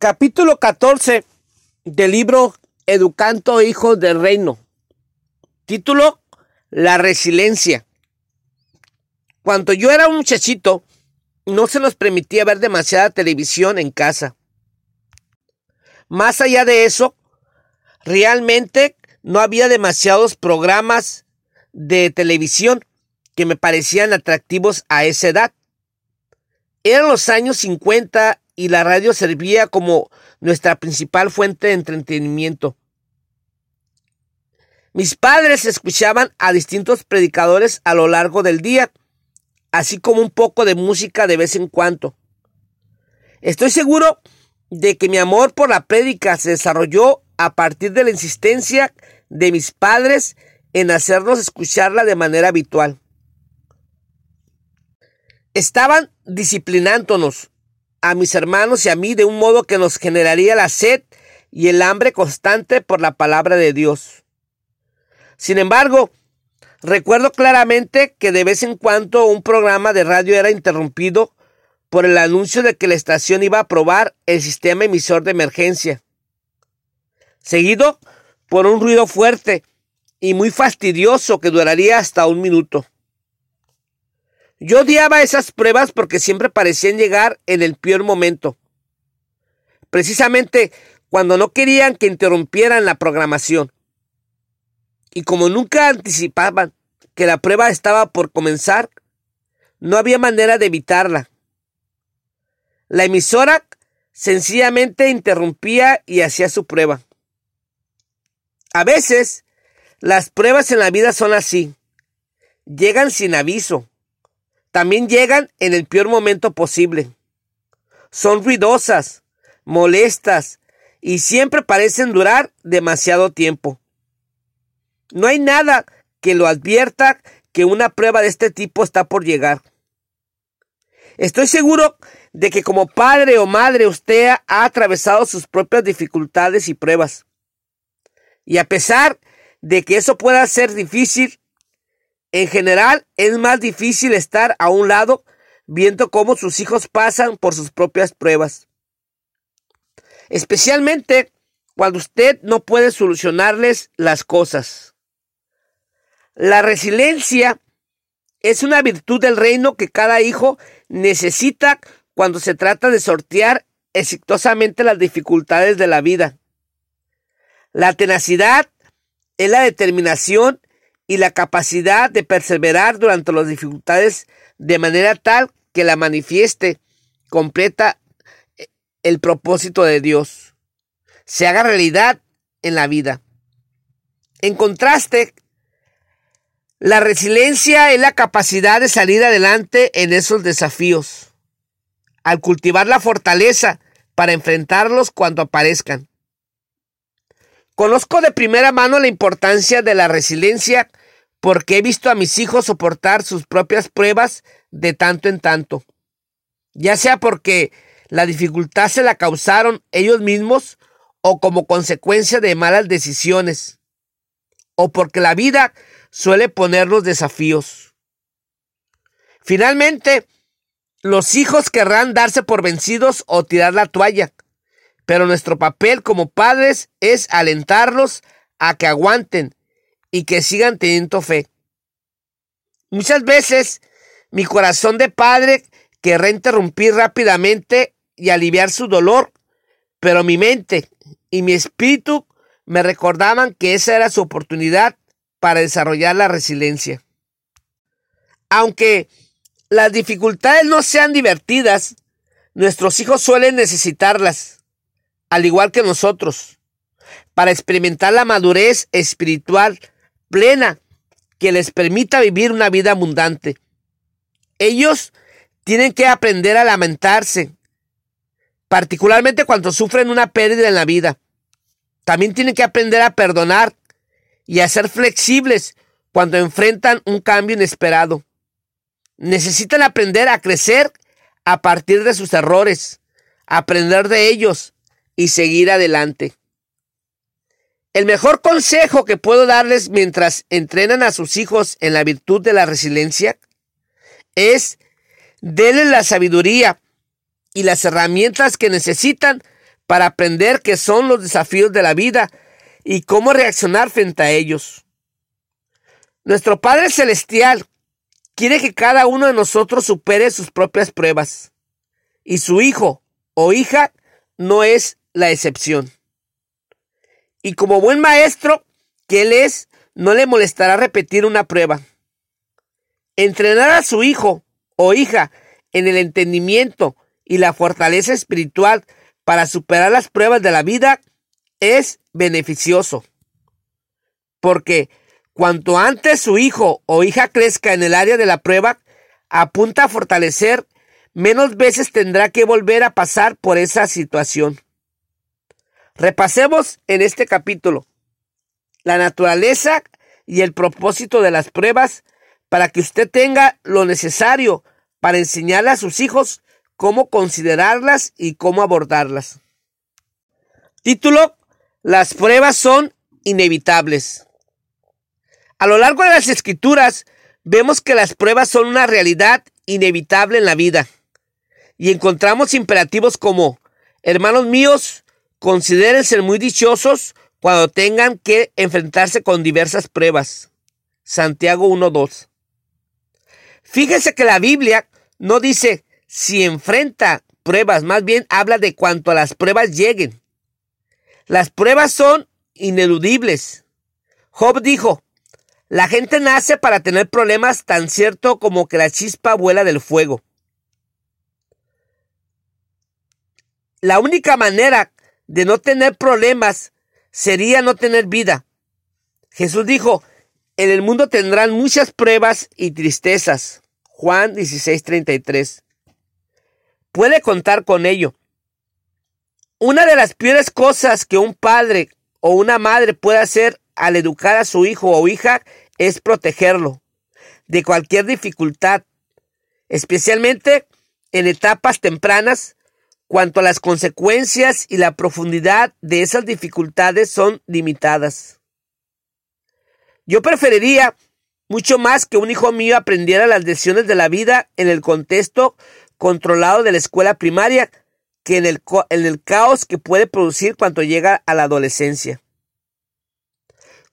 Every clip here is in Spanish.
Capítulo 14 del libro Educando Hijos del Reino. Título La resiliencia. Cuando yo era un muchachito, no se nos permitía ver demasiada televisión en casa. Más allá de eso, realmente no había demasiados programas de televisión que me parecían atractivos a esa edad. Eran los años 50 y la radio servía como nuestra principal fuente de entretenimiento. Mis padres escuchaban a distintos predicadores a lo largo del día, así como un poco de música de vez en cuando. Estoy seguro de que mi amor por la prédica se desarrolló a partir de la insistencia de mis padres en hacernos escucharla de manera habitual. Estaban disciplinándonos a mis hermanos y a mí de un modo que nos generaría la sed y el hambre constante por la palabra de Dios. Sin embargo, recuerdo claramente que de vez en cuando un programa de radio era interrumpido por el anuncio de que la estación iba a probar el sistema emisor de emergencia, seguido por un ruido fuerte y muy fastidioso que duraría hasta un minuto. Yo odiaba esas pruebas porque siempre parecían llegar en el peor momento. Precisamente cuando no querían que interrumpieran la programación. Y como nunca anticipaban que la prueba estaba por comenzar, no había manera de evitarla. La emisora sencillamente interrumpía y hacía su prueba. A veces, las pruebas en la vida son así. Llegan sin aviso. También llegan en el peor momento posible. Son ruidosas, molestas y siempre parecen durar demasiado tiempo. No hay nada que lo advierta que una prueba de este tipo está por llegar. Estoy seguro de que como padre o madre usted ha atravesado sus propias dificultades y pruebas. Y a pesar de que eso pueda ser difícil, en general es más difícil estar a un lado viendo cómo sus hijos pasan por sus propias pruebas. Especialmente cuando usted no puede solucionarles las cosas. La resiliencia es una virtud del reino que cada hijo necesita cuando se trata de sortear exitosamente las dificultades de la vida. La tenacidad es la determinación y la capacidad de perseverar durante las dificultades de manera tal que la manifieste completa el propósito de Dios, se haga realidad en la vida. En contraste, la resiliencia es la capacidad de salir adelante en esos desafíos, al cultivar la fortaleza para enfrentarlos cuando aparezcan. Conozco de primera mano la importancia de la resiliencia porque he visto a mis hijos soportar sus propias pruebas de tanto en tanto, ya sea porque la dificultad se la causaron ellos mismos o como consecuencia de malas decisiones, o porque la vida suele poner los desafíos. Finalmente, los hijos querrán darse por vencidos o tirar la toalla, pero nuestro papel como padres es alentarlos a que aguanten y que sigan teniendo fe. Muchas veces mi corazón de padre querrá interrumpir rápidamente y aliviar su dolor, pero mi mente y mi espíritu me recordaban que esa era su oportunidad para desarrollar la resiliencia. Aunque las dificultades no sean divertidas, nuestros hijos suelen necesitarlas, al igual que nosotros, para experimentar la madurez espiritual plena que les permita vivir una vida abundante. Ellos tienen que aprender a lamentarse, particularmente cuando sufren una pérdida en la vida. También tienen que aprender a perdonar y a ser flexibles cuando enfrentan un cambio inesperado. Necesitan aprender a crecer a partir de sus errores, aprender de ellos y seguir adelante. El mejor consejo que puedo darles mientras entrenan a sus hijos en la virtud de la resiliencia es denles la sabiduría y las herramientas que necesitan para aprender qué son los desafíos de la vida y cómo reaccionar frente a ellos. Nuestro Padre Celestial quiere que cada uno de nosotros supere sus propias pruebas y su hijo o hija no es la excepción. Y como buen maestro que él es, no le molestará repetir una prueba. Entrenar a su hijo o hija en el entendimiento y la fortaleza espiritual para superar las pruebas de la vida es beneficioso. Porque cuanto antes su hijo o hija crezca en el área de la prueba, apunta a fortalecer, menos veces tendrá que volver a pasar por esa situación. Repasemos en este capítulo la naturaleza y el propósito de las pruebas para que usted tenga lo necesario para enseñarle a sus hijos cómo considerarlas y cómo abordarlas. Título, las pruebas son inevitables. A lo largo de las escrituras vemos que las pruebas son una realidad inevitable en la vida. Y encontramos imperativos como, hermanos míos, considérense muy dichosos cuando tengan que enfrentarse con diversas pruebas. Santiago 1.2. Fíjese que la Biblia no dice si enfrenta pruebas, más bien habla de cuanto a las pruebas lleguen. Las pruebas son ineludibles. Job dijo, la gente nace para tener problemas tan cierto como que la chispa vuela del fuego. La única manera de no tener problemas sería no tener vida. Jesús dijo, en el mundo tendrán muchas pruebas y tristezas. Juan 16:33. Puede contar con ello. Una de las peores cosas que un padre o una madre puede hacer al educar a su hijo o hija es protegerlo de cualquier dificultad, especialmente en etapas tempranas cuanto a las consecuencias y la profundidad de esas dificultades son limitadas. Yo preferiría mucho más que un hijo mío aprendiera las lecciones de la vida en el contexto controlado de la escuela primaria que en el, en el caos que puede producir cuando llega a la adolescencia.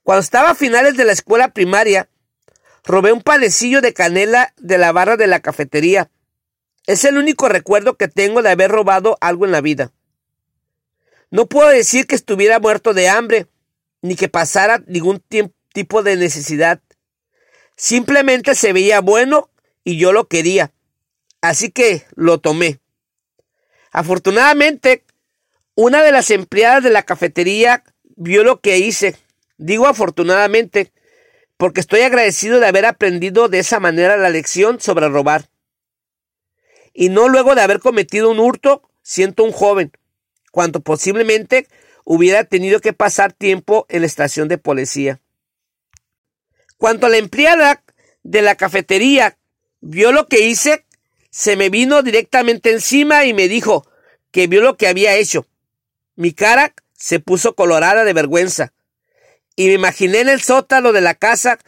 Cuando estaba a finales de la escuela primaria, robé un panecillo de canela de la barra de la cafetería es el único recuerdo que tengo de haber robado algo en la vida. No puedo decir que estuviera muerto de hambre, ni que pasara ningún tipo de necesidad. Simplemente se veía bueno y yo lo quería. Así que lo tomé. Afortunadamente, una de las empleadas de la cafetería vio lo que hice. Digo afortunadamente, porque estoy agradecido de haber aprendido de esa manera la lección sobre robar y no luego de haber cometido un hurto, siento un joven, cuando posiblemente hubiera tenido que pasar tiempo en la estación de policía. Cuando la empleada de la cafetería vio lo que hice, se me vino directamente encima y me dijo que vio lo que había hecho. Mi cara se puso colorada de vergüenza y me imaginé en el sótano de la casa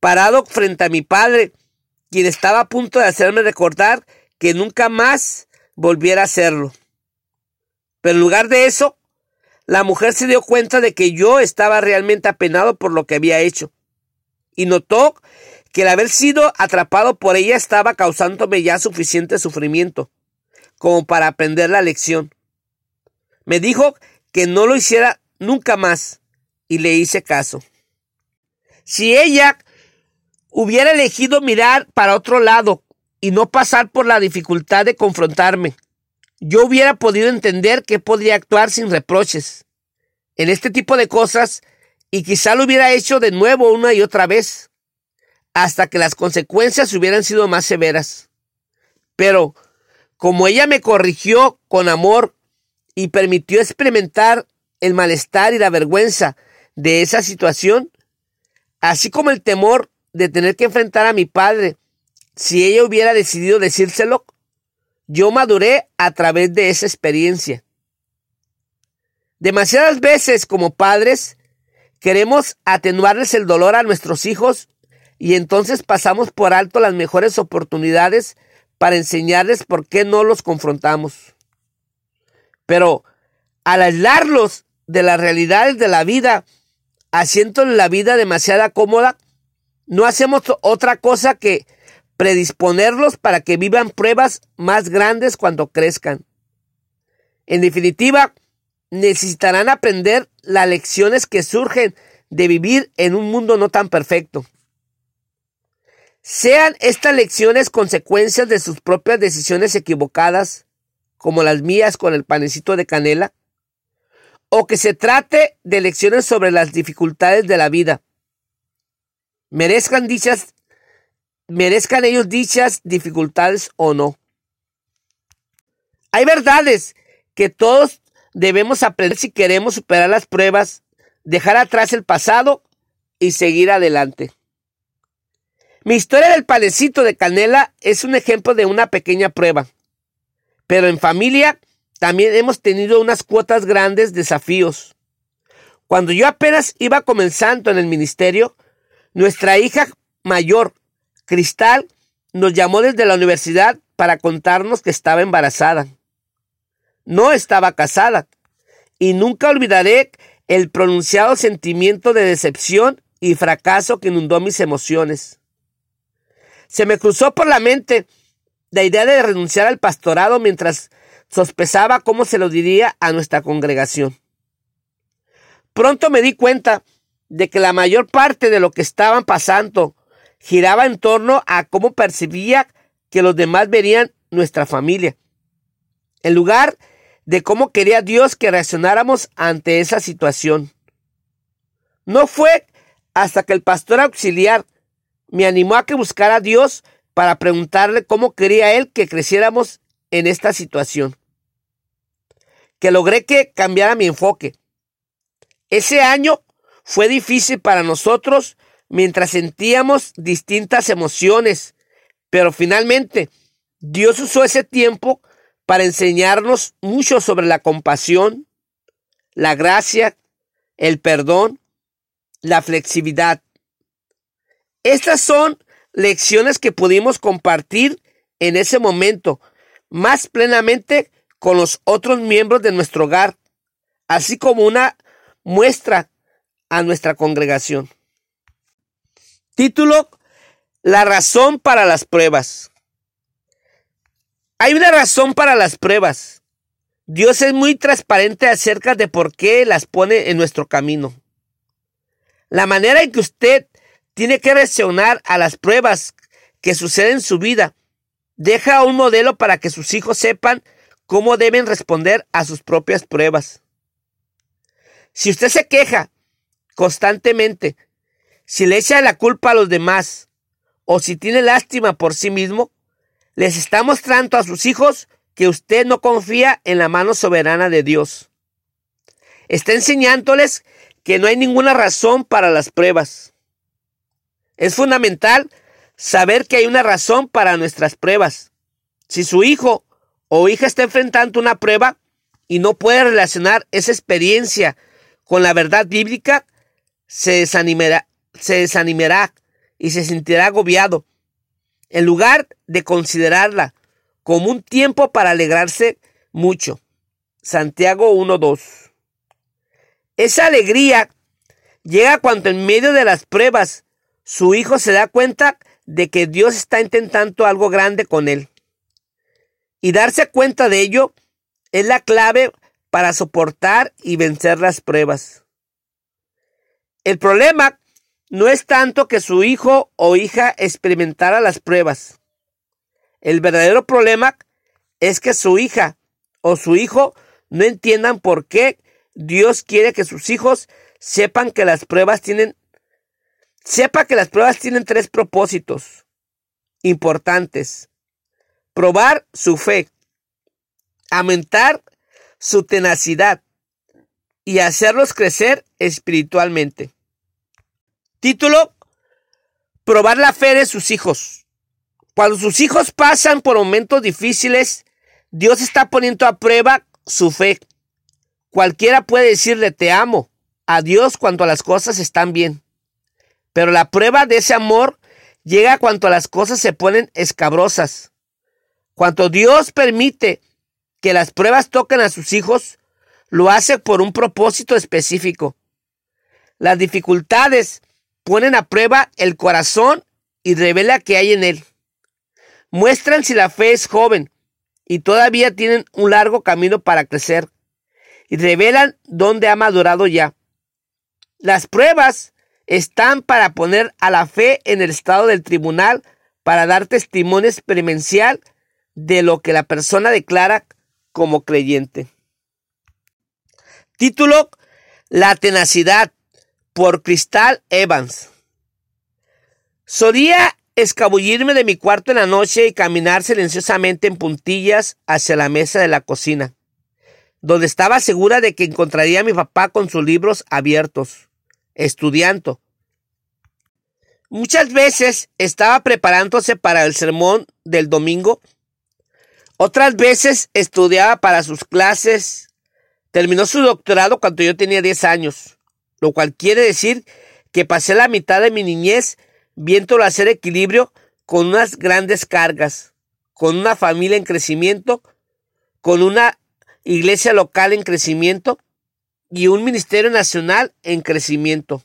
parado frente a mi padre, quien estaba a punto de hacerme recordar que nunca más volviera a hacerlo. Pero en lugar de eso, la mujer se dio cuenta de que yo estaba realmente apenado por lo que había hecho. Y notó que el haber sido atrapado por ella estaba causándome ya suficiente sufrimiento como para aprender la lección. Me dijo que no lo hiciera nunca más y le hice caso. Si ella hubiera elegido mirar para otro lado y no pasar por la dificultad de confrontarme. Yo hubiera podido entender que podría actuar sin reproches en este tipo de cosas y quizá lo hubiera hecho de nuevo una y otra vez, hasta que las consecuencias hubieran sido más severas. Pero como ella me corrigió con amor y permitió experimentar el malestar y la vergüenza de esa situación, así como el temor de tener que enfrentar a mi padre si ella hubiera decidido decírselo, yo maduré a través de esa experiencia. Demasiadas veces como padres queremos atenuarles el dolor a nuestros hijos y entonces pasamos por alto las mejores oportunidades para enseñarles por qué no los confrontamos. Pero al aislarlos de las realidades de la vida, haciendo la vida demasiado cómoda, no hacemos otra cosa que predisponerlos para que vivan pruebas más grandes cuando crezcan. En definitiva, necesitarán aprender las lecciones que surgen de vivir en un mundo no tan perfecto. Sean estas lecciones consecuencias de sus propias decisiones equivocadas, como las mías con el panecito de canela, o que se trate de lecciones sobre las dificultades de la vida. Merezcan dichas, merezcan ellos dichas dificultades o no. Hay verdades que todos debemos aprender si queremos superar las pruebas, dejar atrás el pasado y seguir adelante. Mi historia del panecito de canela es un ejemplo de una pequeña prueba, pero en familia también hemos tenido unas cuotas grandes desafíos. Cuando yo apenas iba comenzando en el ministerio, nuestra hija mayor, Cristal, nos llamó desde la universidad para contarnos que estaba embarazada. No estaba casada y nunca olvidaré el pronunciado sentimiento de decepción y fracaso que inundó mis emociones. Se me cruzó por la mente la idea de renunciar al pastorado mientras sospechaba cómo se lo diría a nuestra congregación. Pronto me di cuenta de que la mayor parte de lo que estaban pasando giraba en torno a cómo percibía que los demás verían nuestra familia, en lugar de cómo quería Dios que reaccionáramos ante esa situación. No fue hasta que el pastor auxiliar me animó a que buscara a Dios para preguntarle cómo quería Él que creciéramos en esta situación que logré que cambiara mi enfoque. Ese año fue difícil para nosotros mientras sentíamos distintas emociones, pero finalmente Dios usó ese tiempo para enseñarnos mucho sobre la compasión, la gracia, el perdón, la flexibilidad. Estas son lecciones que pudimos compartir en ese momento más plenamente con los otros miembros de nuestro hogar, así como una muestra a nuestra congregación. Título, La razón para las pruebas. Hay una razón para las pruebas. Dios es muy transparente acerca de por qué las pone en nuestro camino. La manera en que usted tiene que reaccionar a las pruebas que suceden en su vida deja un modelo para que sus hijos sepan cómo deben responder a sus propias pruebas. Si usted se queja constantemente, si le echa la culpa a los demás o si tiene lástima por sí mismo, les está mostrando a sus hijos que usted no confía en la mano soberana de Dios. Está enseñándoles que no hay ninguna razón para las pruebas. Es fundamental saber que hay una razón para nuestras pruebas. Si su hijo o hija está enfrentando una prueba y no puede relacionar esa experiencia con la verdad bíblica, se desanimará, se desanimará y se sentirá agobiado. En lugar de considerarla como un tiempo para alegrarse mucho. Santiago 1.2. Esa alegría llega cuando en medio de las pruebas su hijo se da cuenta de que Dios está intentando algo grande con él. Y darse cuenta de ello es la clave para soportar y vencer las pruebas. El problema no es tanto que su hijo o hija experimentara las pruebas. El verdadero problema es que su hija o su hijo no entiendan por qué Dios quiere que sus hijos sepan que las pruebas tienen sepa que las pruebas tienen tres propósitos importantes probar su fe, aumentar su tenacidad y hacerlos crecer espiritualmente. Título, probar la fe de sus hijos. Cuando sus hijos pasan por momentos difíciles, Dios está poniendo a prueba su fe. Cualquiera puede decirle te amo a Dios cuando las cosas están bien. Pero la prueba de ese amor llega cuando las cosas se ponen escabrosas. Cuando Dios permite que las pruebas toquen a sus hijos, lo hace por un propósito específico. Las dificultades ponen a prueba el corazón y revela qué hay en él. Muestran si la fe es joven y todavía tienen un largo camino para crecer. Y revelan dónde ha madurado ya. Las pruebas están para poner a la fe en el estado del tribunal para dar testimonio experiencial de lo que la persona declara como creyente. Título La tenacidad por Cristal Evans. Solía escabullirme de mi cuarto en la noche y caminar silenciosamente en puntillas hacia la mesa de la cocina, donde estaba segura de que encontraría a mi papá con sus libros abiertos, estudiando. Muchas veces estaba preparándose para el sermón del domingo, otras veces estudiaba para sus clases. Terminó su doctorado cuando yo tenía 10 años, lo cual quiere decir que pasé la mitad de mi niñez viéndolo hacer equilibrio con unas grandes cargas, con una familia en crecimiento, con una iglesia local en crecimiento y un ministerio nacional en crecimiento.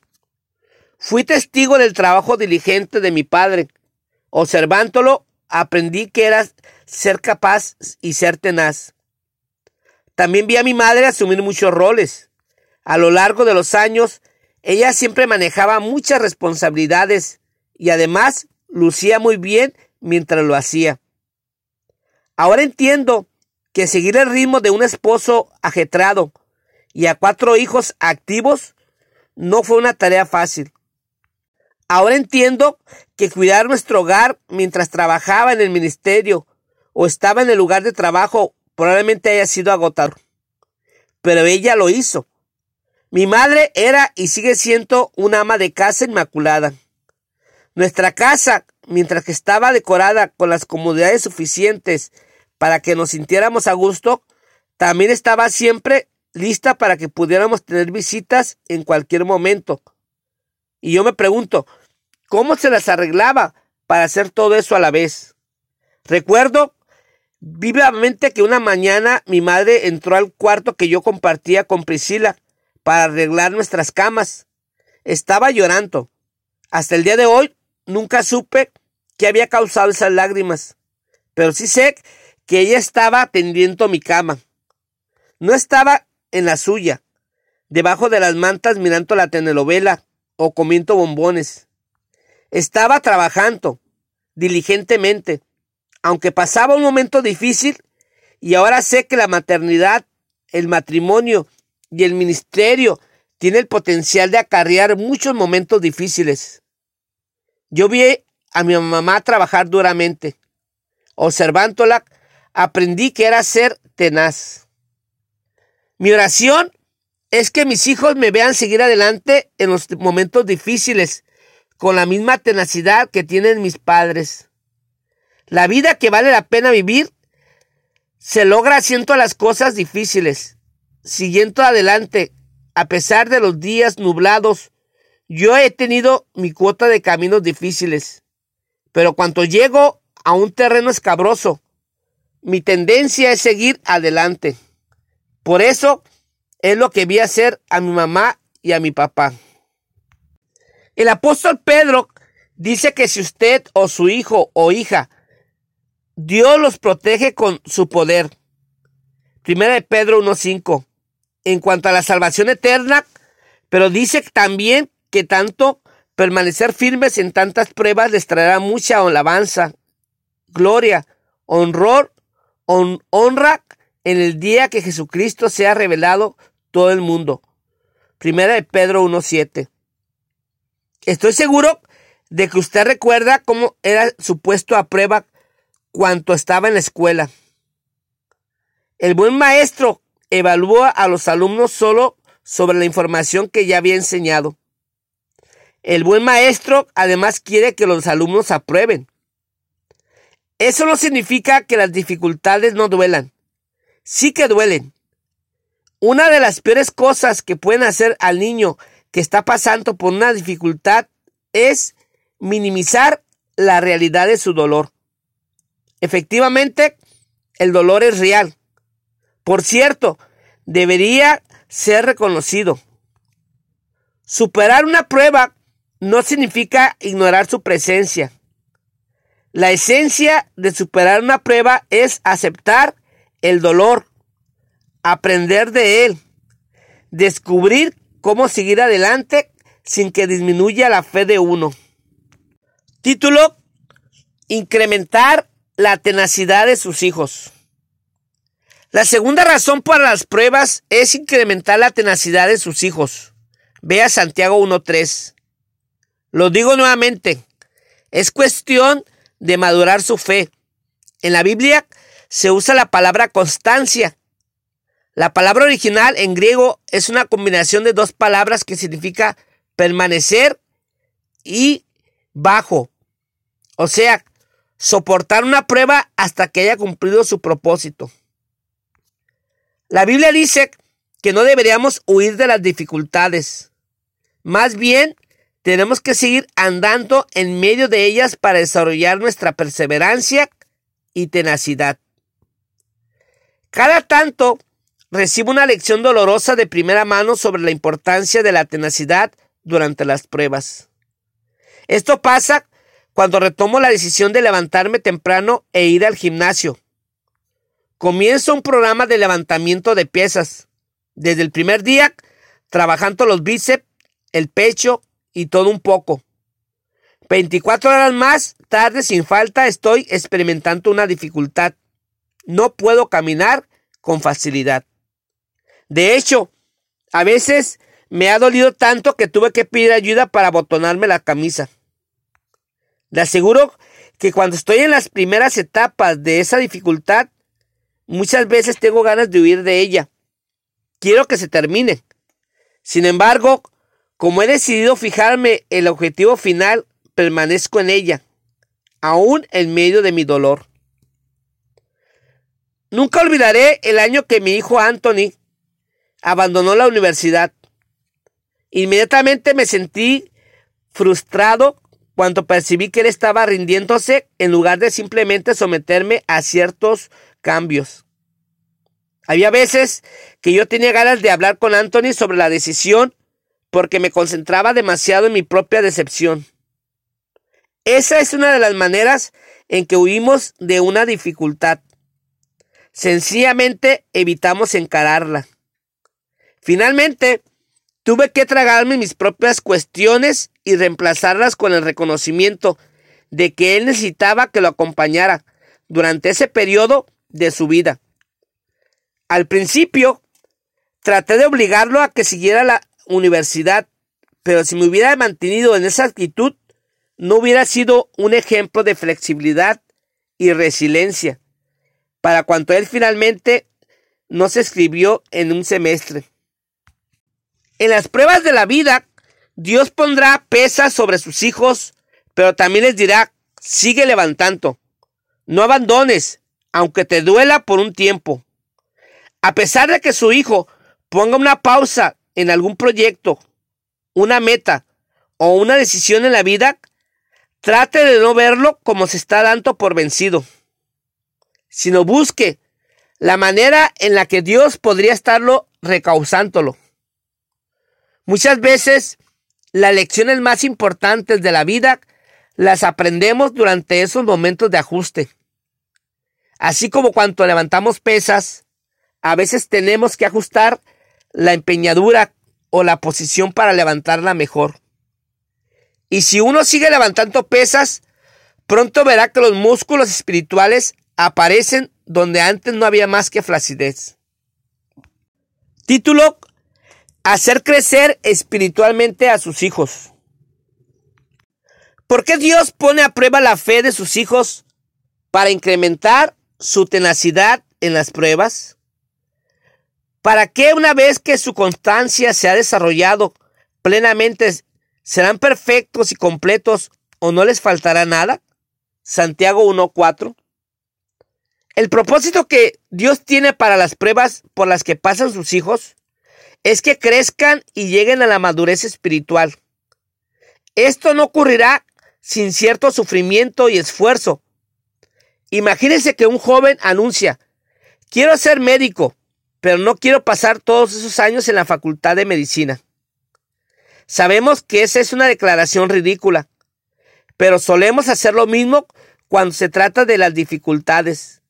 Fui testigo del trabajo diligente de mi padre. Observándolo, aprendí que era ser capaz y ser tenaz. También vi a mi madre asumir muchos roles. A lo largo de los años, ella siempre manejaba muchas responsabilidades y además lucía muy bien mientras lo hacía. Ahora entiendo que seguir el ritmo de un esposo ajetrado y a cuatro hijos activos no fue una tarea fácil. Ahora entiendo que cuidar nuestro hogar mientras trabajaba en el ministerio o estaba en el lugar de trabajo probablemente haya sido agotador. Pero ella lo hizo. Mi madre era y sigue siendo una ama de casa inmaculada. Nuestra casa, mientras que estaba decorada con las comodidades suficientes para que nos sintiéramos a gusto, también estaba siempre lista para que pudiéramos tener visitas en cualquier momento. Y yo me pregunto, ¿cómo se las arreglaba para hacer todo eso a la vez? Recuerdo vivamente que una mañana mi madre entró al cuarto que yo compartía con Priscila para arreglar nuestras camas. Estaba llorando. Hasta el día de hoy Nunca supe qué había causado esas lágrimas, pero sí sé que ella estaba tendiendo mi cama. No estaba en la suya, debajo de las mantas mirando la telenovela o comiendo bombones. Estaba trabajando diligentemente, aunque pasaba un momento difícil y ahora sé que la maternidad, el matrimonio y el ministerio tiene el potencial de acarrear muchos momentos difíciles. Yo vi a mi mamá trabajar duramente. Observándola, aprendí que era ser tenaz. Mi oración es que mis hijos me vean seguir adelante en los momentos difíciles, con la misma tenacidad que tienen mis padres. La vida que vale la pena vivir se logra haciendo las cosas difíciles, siguiendo adelante, a pesar de los días nublados yo he tenido mi cuota de caminos difíciles, pero cuando llego a un terreno escabroso, mi tendencia es seguir adelante. Por eso es lo que vi hacer a mi mamá y a mi papá. El apóstol Pedro dice que si usted o su hijo o hija, Dios los protege con su poder. Primera de Pedro 1.5. En cuanto a la salvación eterna, pero dice también que tanto permanecer firmes en tantas pruebas les traerá mucha alabanza, gloria, honor, honra en el día que Jesucristo sea revelado todo el mundo. Primera de Pedro 1.7. Estoy seguro de que usted recuerda cómo era su puesto a prueba cuando estaba en la escuela. El buen maestro evalúa a los alumnos solo sobre la información que ya había enseñado. El buen maestro además quiere que los alumnos aprueben. Eso no significa que las dificultades no duelan. Sí que duelen. Una de las peores cosas que pueden hacer al niño que está pasando por una dificultad es minimizar la realidad de su dolor. Efectivamente, el dolor es real. Por cierto, debería ser reconocido. Superar una prueba no significa ignorar su presencia. La esencia de superar una prueba es aceptar el dolor, aprender de él, descubrir cómo seguir adelante sin que disminuya la fe de uno. Título, incrementar la tenacidad de sus hijos. La segunda razón para las pruebas es incrementar la tenacidad de sus hijos. Vea Santiago 1.3. Lo digo nuevamente, es cuestión de madurar su fe. En la Biblia se usa la palabra constancia. La palabra original en griego es una combinación de dos palabras que significa permanecer y bajo. O sea, soportar una prueba hasta que haya cumplido su propósito. La Biblia dice que no deberíamos huir de las dificultades. Más bien, tenemos que seguir andando en medio de ellas para desarrollar nuestra perseverancia y tenacidad. Cada tanto recibo una lección dolorosa de primera mano sobre la importancia de la tenacidad durante las pruebas. Esto pasa cuando retomo la decisión de levantarme temprano e ir al gimnasio. Comienzo un programa de levantamiento de piezas. Desde el primer día, trabajando los bíceps, el pecho y todo un poco. 24 horas más tarde, sin falta, estoy experimentando una dificultad. No puedo caminar con facilidad. De hecho, a veces me ha dolido tanto que tuve que pedir ayuda para botonarme la camisa. Le aseguro que cuando estoy en las primeras etapas de esa dificultad, muchas veces tengo ganas de huir de ella. Quiero que se termine. Sin embargo, como he decidido fijarme el objetivo final, permanezco en ella, aún en medio de mi dolor. Nunca olvidaré el año que mi hijo Anthony abandonó la universidad. Inmediatamente me sentí frustrado cuando percibí que él estaba rindiéndose en lugar de simplemente someterme a ciertos cambios. Había veces que yo tenía ganas de hablar con Anthony sobre la decisión porque me concentraba demasiado en mi propia decepción. Esa es una de las maneras en que huimos de una dificultad. Sencillamente evitamos encararla. Finalmente, Tuve que tragarme mis propias cuestiones y reemplazarlas con el reconocimiento de que él necesitaba que lo acompañara durante ese periodo de su vida. Al principio, traté de obligarlo a que siguiera la universidad, pero si me hubiera mantenido en esa actitud, no hubiera sido un ejemplo de flexibilidad y resiliencia, para cuanto él finalmente no se escribió en un semestre. En las pruebas de la vida, Dios pondrá pesas sobre sus hijos, pero también les dirá, sigue levantando. No abandones, aunque te duela por un tiempo. A pesar de que su hijo ponga una pausa en algún proyecto, una meta o una decisión en la vida, trate de no verlo como se está dando por vencido, sino busque la manera en la que Dios podría estarlo recausándolo. Muchas veces las lecciones más importantes de la vida las aprendemos durante esos momentos de ajuste. Así como cuando levantamos pesas, a veces tenemos que ajustar la empeñadura o la posición para levantarla mejor. Y si uno sigue levantando pesas, pronto verá que los músculos espirituales aparecen donde antes no había más que flacidez. Título hacer crecer espiritualmente a sus hijos. ¿Por qué Dios pone a prueba la fe de sus hijos para incrementar su tenacidad en las pruebas? ¿Para qué una vez que su constancia se ha desarrollado plenamente serán perfectos y completos o no les faltará nada? Santiago 1.4. El propósito que Dios tiene para las pruebas por las que pasan sus hijos es que crezcan y lleguen a la madurez espiritual. Esto no ocurrirá sin cierto sufrimiento y esfuerzo. Imagínense que un joven anuncia, quiero ser médico, pero no quiero pasar todos esos años en la facultad de medicina. Sabemos que esa es una declaración ridícula, pero solemos hacer lo mismo cuando se trata de las dificultades.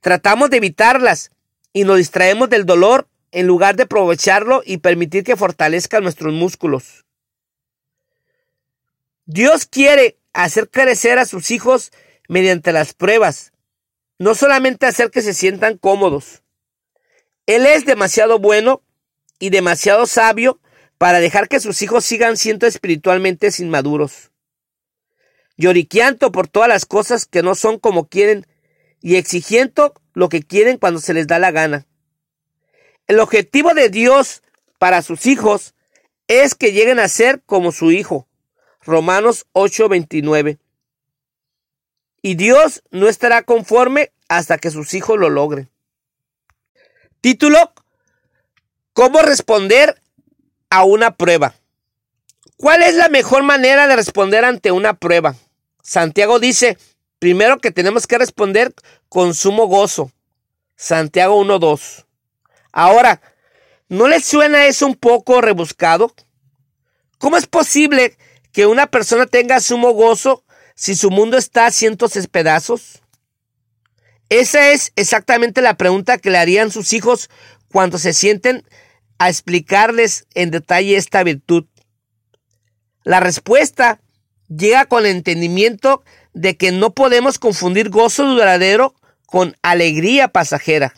Tratamos de evitarlas y nos distraemos del dolor en lugar de aprovecharlo y permitir que fortalezca nuestros músculos. Dios quiere hacer crecer a sus hijos mediante las pruebas, no solamente hacer que se sientan cómodos. Él es demasiado bueno y demasiado sabio para dejar que sus hijos sigan siendo espiritualmente inmaduros. Lloriqueando por todas las cosas que no son como quieren y exigiendo lo que quieren cuando se les da la gana. El objetivo de Dios para sus hijos es que lleguen a ser como su hijo. Romanos 8:29. Y Dios no estará conforme hasta que sus hijos lo logren. Título, ¿Cómo responder a una prueba? ¿Cuál es la mejor manera de responder ante una prueba? Santiago dice, primero que tenemos que responder con sumo gozo. Santiago 1.2. Ahora, ¿no les suena eso un poco rebuscado? ¿Cómo es posible que una persona tenga sumo gozo si su mundo está a cientos de pedazos? Esa es exactamente la pregunta que le harían sus hijos cuando se sienten a explicarles en detalle esta virtud. La respuesta llega con el entendimiento de que no podemos confundir gozo duradero con alegría pasajera.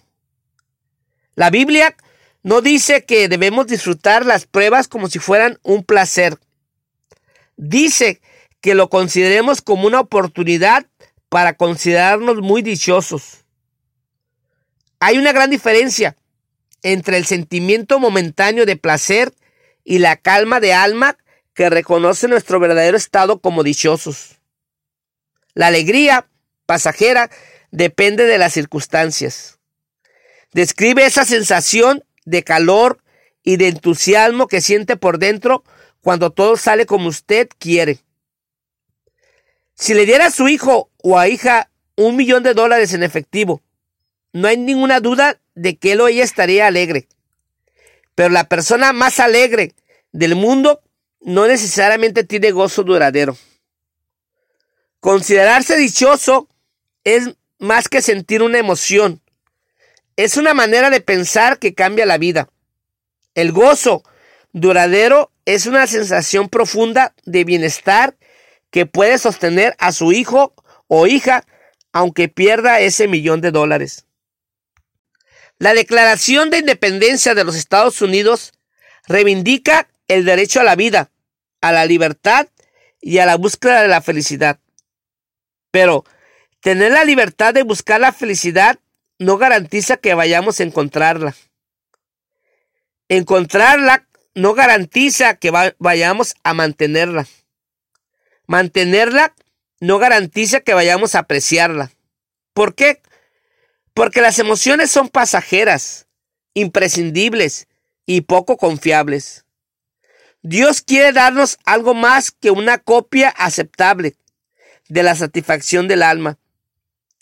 La Biblia no dice que debemos disfrutar las pruebas como si fueran un placer. Dice que lo consideremos como una oportunidad para considerarnos muy dichosos. Hay una gran diferencia entre el sentimiento momentáneo de placer y la calma de alma que reconoce nuestro verdadero estado como dichosos. La alegría pasajera depende de las circunstancias. Describe esa sensación de calor y de entusiasmo que siente por dentro cuando todo sale como usted quiere. Si le diera a su hijo o a hija un millón de dólares en efectivo, no hay ninguna duda de que él o ella estaría alegre. Pero la persona más alegre del mundo no necesariamente tiene gozo duradero. Considerarse dichoso es más que sentir una emoción. Es una manera de pensar que cambia la vida. El gozo duradero es una sensación profunda de bienestar que puede sostener a su hijo o hija aunque pierda ese millón de dólares. La Declaración de Independencia de los Estados Unidos reivindica el derecho a la vida, a la libertad y a la búsqueda de la felicidad. Pero tener la libertad de buscar la felicidad no garantiza que vayamos a encontrarla. Encontrarla no garantiza que vayamos a mantenerla. Mantenerla no garantiza que vayamos a apreciarla. ¿Por qué? Porque las emociones son pasajeras, imprescindibles y poco confiables. Dios quiere darnos algo más que una copia aceptable de la satisfacción del alma.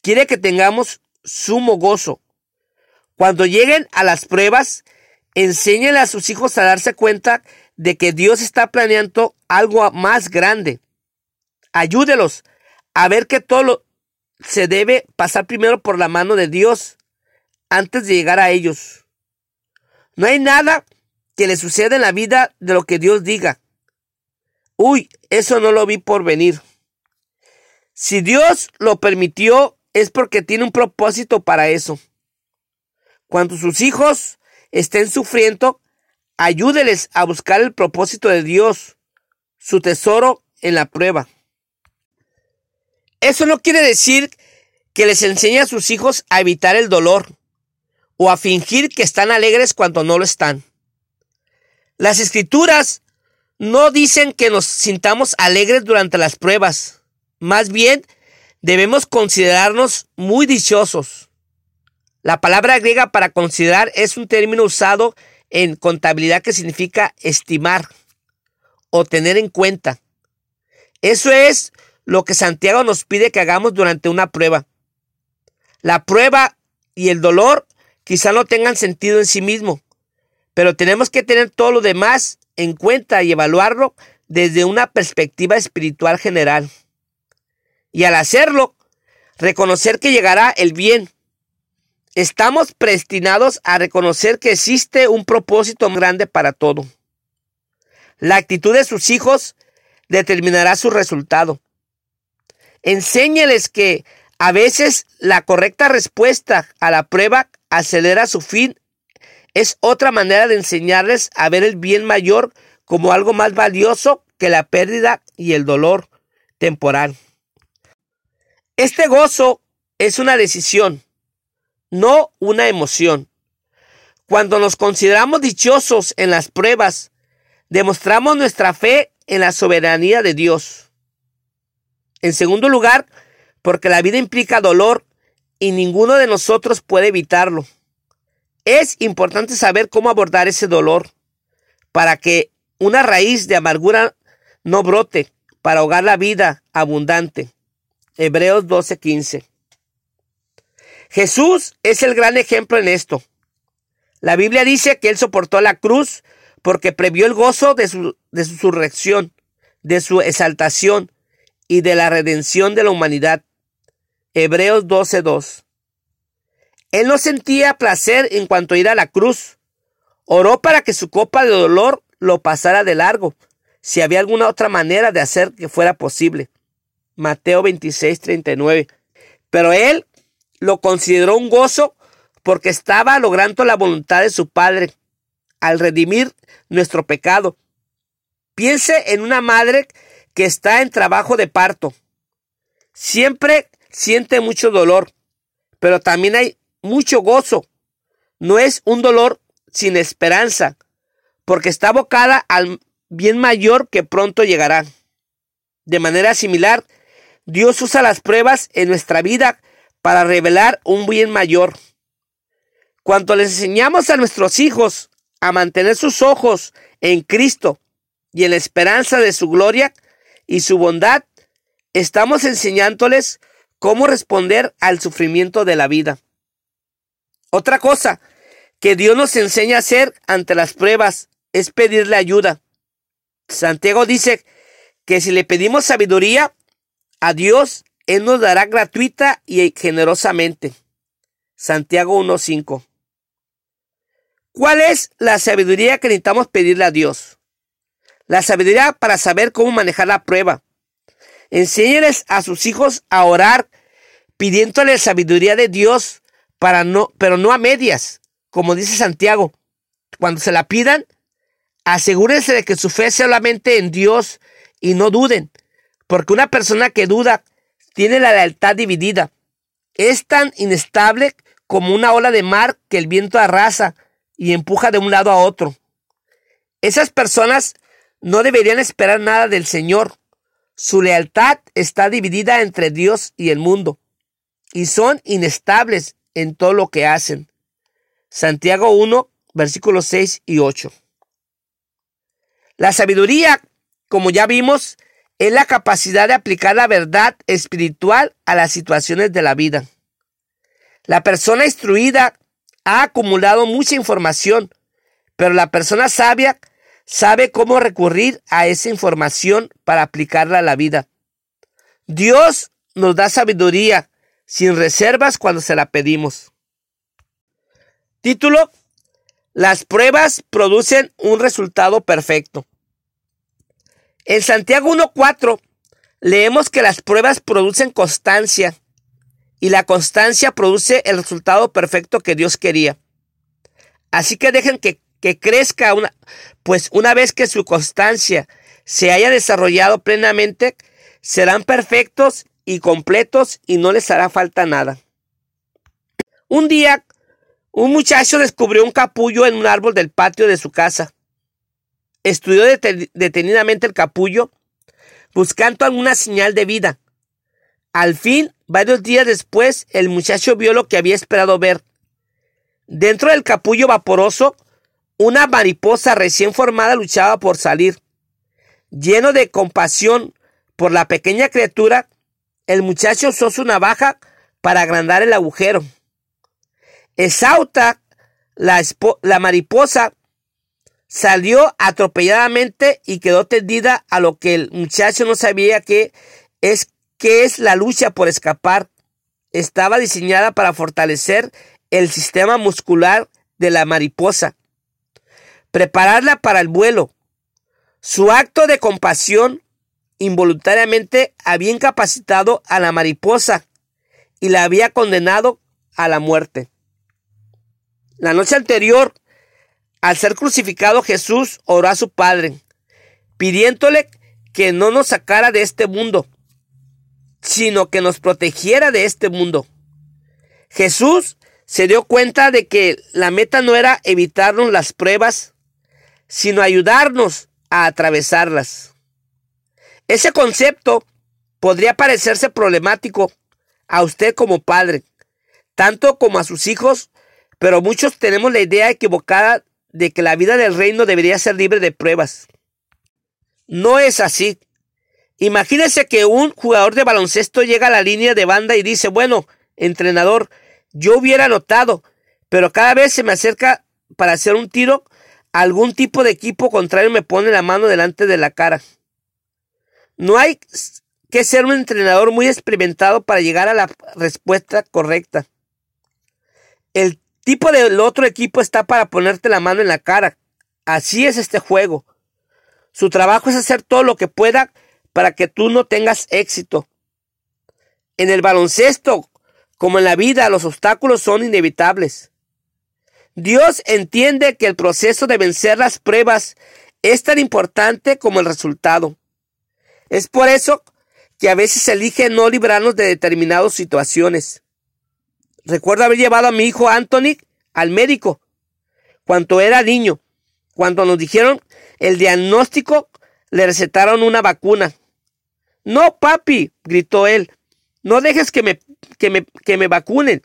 Quiere que tengamos sumo gozo. Cuando lleguen a las pruebas, enséñenle a sus hijos a darse cuenta de que Dios está planeando algo más grande Ayúdelos a ver que todo se debe pasar primero por la mano de Dios antes de llegar a ellos. No hay nada que le suceda en la vida de lo que Dios diga. Uy, eso no lo vi por venir. Si Dios lo permitió, es porque tiene un propósito para eso. Cuando sus hijos estén sufriendo, ayúdeles a buscar el propósito de Dios, su tesoro en la prueba. Eso no quiere decir que les enseñe a sus hijos a evitar el dolor o a fingir que están alegres cuando no lo están. Las escrituras no dicen que nos sintamos alegres durante las pruebas. Más bien, debemos considerarnos muy dichosos. La palabra griega para considerar es un término usado en contabilidad que significa estimar o tener en cuenta. Eso es lo que Santiago nos pide que hagamos durante una prueba. La prueba y el dolor quizá no tengan sentido en sí mismo, pero tenemos que tener todo lo demás en cuenta y evaluarlo desde una perspectiva espiritual general. Y al hacerlo, reconocer que llegará el bien. Estamos predestinados a reconocer que existe un propósito grande para todo. La actitud de sus hijos determinará su resultado. Enséñeles que a veces la correcta respuesta a la prueba acelera su fin. Es otra manera de enseñarles a ver el bien mayor como algo más valioso que la pérdida y el dolor temporal. Este gozo es una decisión, no una emoción. Cuando nos consideramos dichosos en las pruebas, demostramos nuestra fe en la soberanía de Dios. En segundo lugar, porque la vida implica dolor y ninguno de nosotros puede evitarlo. Es importante saber cómo abordar ese dolor para que una raíz de amargura no brote, para ahogar la vida abundante. Hebreos 12:15. Jesús es el gran ejemplo en esto. La Biblia dice que Él soportó la cruz porque previó el gozo de su, de su surrección, de su exaltación y de la redención de la humanidad. Hebreos 12:2. Él no sentía placer en cuanto a ir a la cruz. Oró para que su copa de dolor lo pasara de largo, si había alguna otra manera de hacer que fuera posible. Mateo 26, 39. Pero él lo consideró un gozo porque estaba logrando la voluntad de su Padre al redimir nuestro pecado. Piense en una madre que está en trabajo de parto. Siempre siente mucho dolor, pero también hay mucho gozo. No es un dolor sin esperanza, porque está abocada al bien mayor que pronto llegará. De manera similar, Dios usa las pruebas en nuestra vida para revelar un bien mayor. Cuando les enseñamos a nuestros hijos a mantener sus ojos en Cristo y en la esperanza de su gloria y su bondad, estamos enseñándoles cómo responder al sufrimiento de la vida. Otra cosa que Dios nos enseña a hacer ante las pruebas es pedirle ayuda. Santiago dice que si le pedimos sabiduría, a Dios Él nos dará gratuita y generosamente. Santiago 1.5. ¿Cuál es la sabiduría que necesitamos pedirle a Dios? La sabiduría para saber cómo manejar la prueba. Enséñeles a sus hijos a orar pidiéndole sabiduría de Dios para no, pero no a medias, como dice Santiago. Cuando se la pidan, asegúrense de que su fe sea solamente en Dios y no duden, porque una persona que duda tiene la lealtad dividida. Es tan inestable como una ola de mar que el viento arrasa y empuja de un lado a otro. Esas personas no deberían esperar nada del Señor. Su lealtad está dividida entre Dios y el mundo, y son inestables en todo lo que hacen. Santiago 1, versículos 6 y 8. La sabiduría, como ya vimos, es la capacidad de aplicar la verdad espiritual a las situaciones de la vida. La persona instruida ha acumulado mucha información, pero la persona sabia sabe cómo recurrir a esa información para aplicarla a la vida. Dios nos da sabiduría sin reservas cuando se la pedimos. Título. Las pruebas producen un resultado perfecto. En Santiago 1.4 leemos que las pruebas producen constancia y la constancia produce el resultado perfecto que Dios quería. Así que dejen que, que crezca una, pues una vez que su constancia se haya desarrollado plenamente, serán perfectos y completos y no les hará falta nada. Un día, un muchacho descubrió un capullo en un árbol del patio de su casa estudió detenidamente el capullo, buscando alguna señal de vida. Al fin, varios días después, el muchacho vio lo que había esperado ver. Dentro del capullo vaporoso, una mariposa recién formada luchaba por salir. Lleno de compasión por la pequeña criatura, el muchacho usó su navaja para agrandar el agujero. Exauta, la, la mariposa, salió atropelladamente y quedó tendida a lo que el muchacho no sabía que es, que es la lucha por escapar. Estaba diseñada para fortalecer el sistema muscular de la mariposa, prepararla para el vuelo. Su acto de compasión involuntariamente había incapacitado a la mariposa y la había condenado a la muerte. La noche anterior, al ser crucificado, Jesús oró a su Padre, pidiéndole que no nos sacara de este mundo, sino que nos protegiera de este mundo. Jesús se dio cuenta de que la meta no era evitarnos las pruebas, sino ayudarnos a atravesarlas. Ese concepto podría parecerse problemático a usted como padre, tanto como a sus hijos, pero muchos tenemos la idea equivocada de que la vida del reino debería ser libre de pruebas. No es así. Imagínese que un jugador de baloncesto llega a la línea de banda y dice, bueno, entrenador, yo hubiera notado, pero cada vez se me acerca para hacer un tiro, algún tipo de equipo contrario me pone la mano delante de la cara. No hay que ser un entrenador muy experimentado para llegar a la respuesta correcta. El tipo del otro equipo está para ponerte la mano en la cara. Así es este juego. Su trabajo es hacer todo lo que pueda para que tú no tengas éxito. En el baloncesto, como en la vida, los obstáculos son inevitables. Dios entiende que el proceso de vencer las pruebas es tan importante como el resultado. Es por eso que a veces elige no librarnos de determinadas situaciones. Recuerdo haber llevado a mi hijo Anthony al médico cuando era niño. Cuando nos dijeron el diagnóstico, le recetaron una vacuna. No, papi, gritó él, no dejes que me, que me, que me vacunen.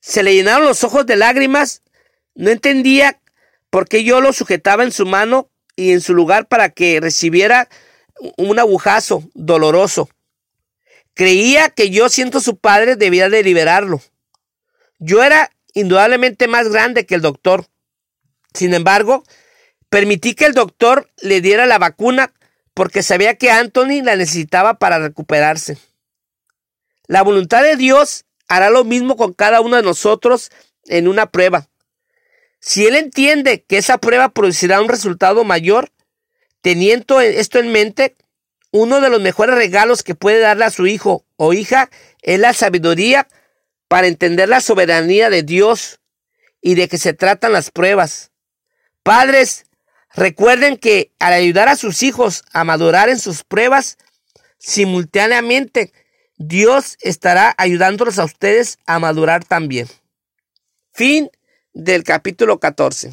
Se le llenaron los ojos de lágrimas. No entendía por qué yo lo sujetaba en su mano y en su lugar para que recibiera un agujazo doloroso. Creía que yo, siendo su padre, debía de liberarlo. Yo era indudablemente más grande que el doctor. Sin embargo, permití que el doctor le diera la vacuna porque sabía que Anthony la necesitaba para recuperarse. La voluntad de Dios hará lo mismo con cada uno de nosotros en una prueba. Si Él entiende que esa prueba producirá un resultado mayor, Teniendo esto en mente, uno de los mejores regalos que puede darle a su hijo o hija es la sabiduría para entender la soberanía de Dios y de que se tratan las pruebas. Padres, recuerden que al ayudar a sus hijos a madurar en sus pruebas, simultáneamente Dios estará ayudándolos a ustedes a madurar también. Fin del capítulo 14.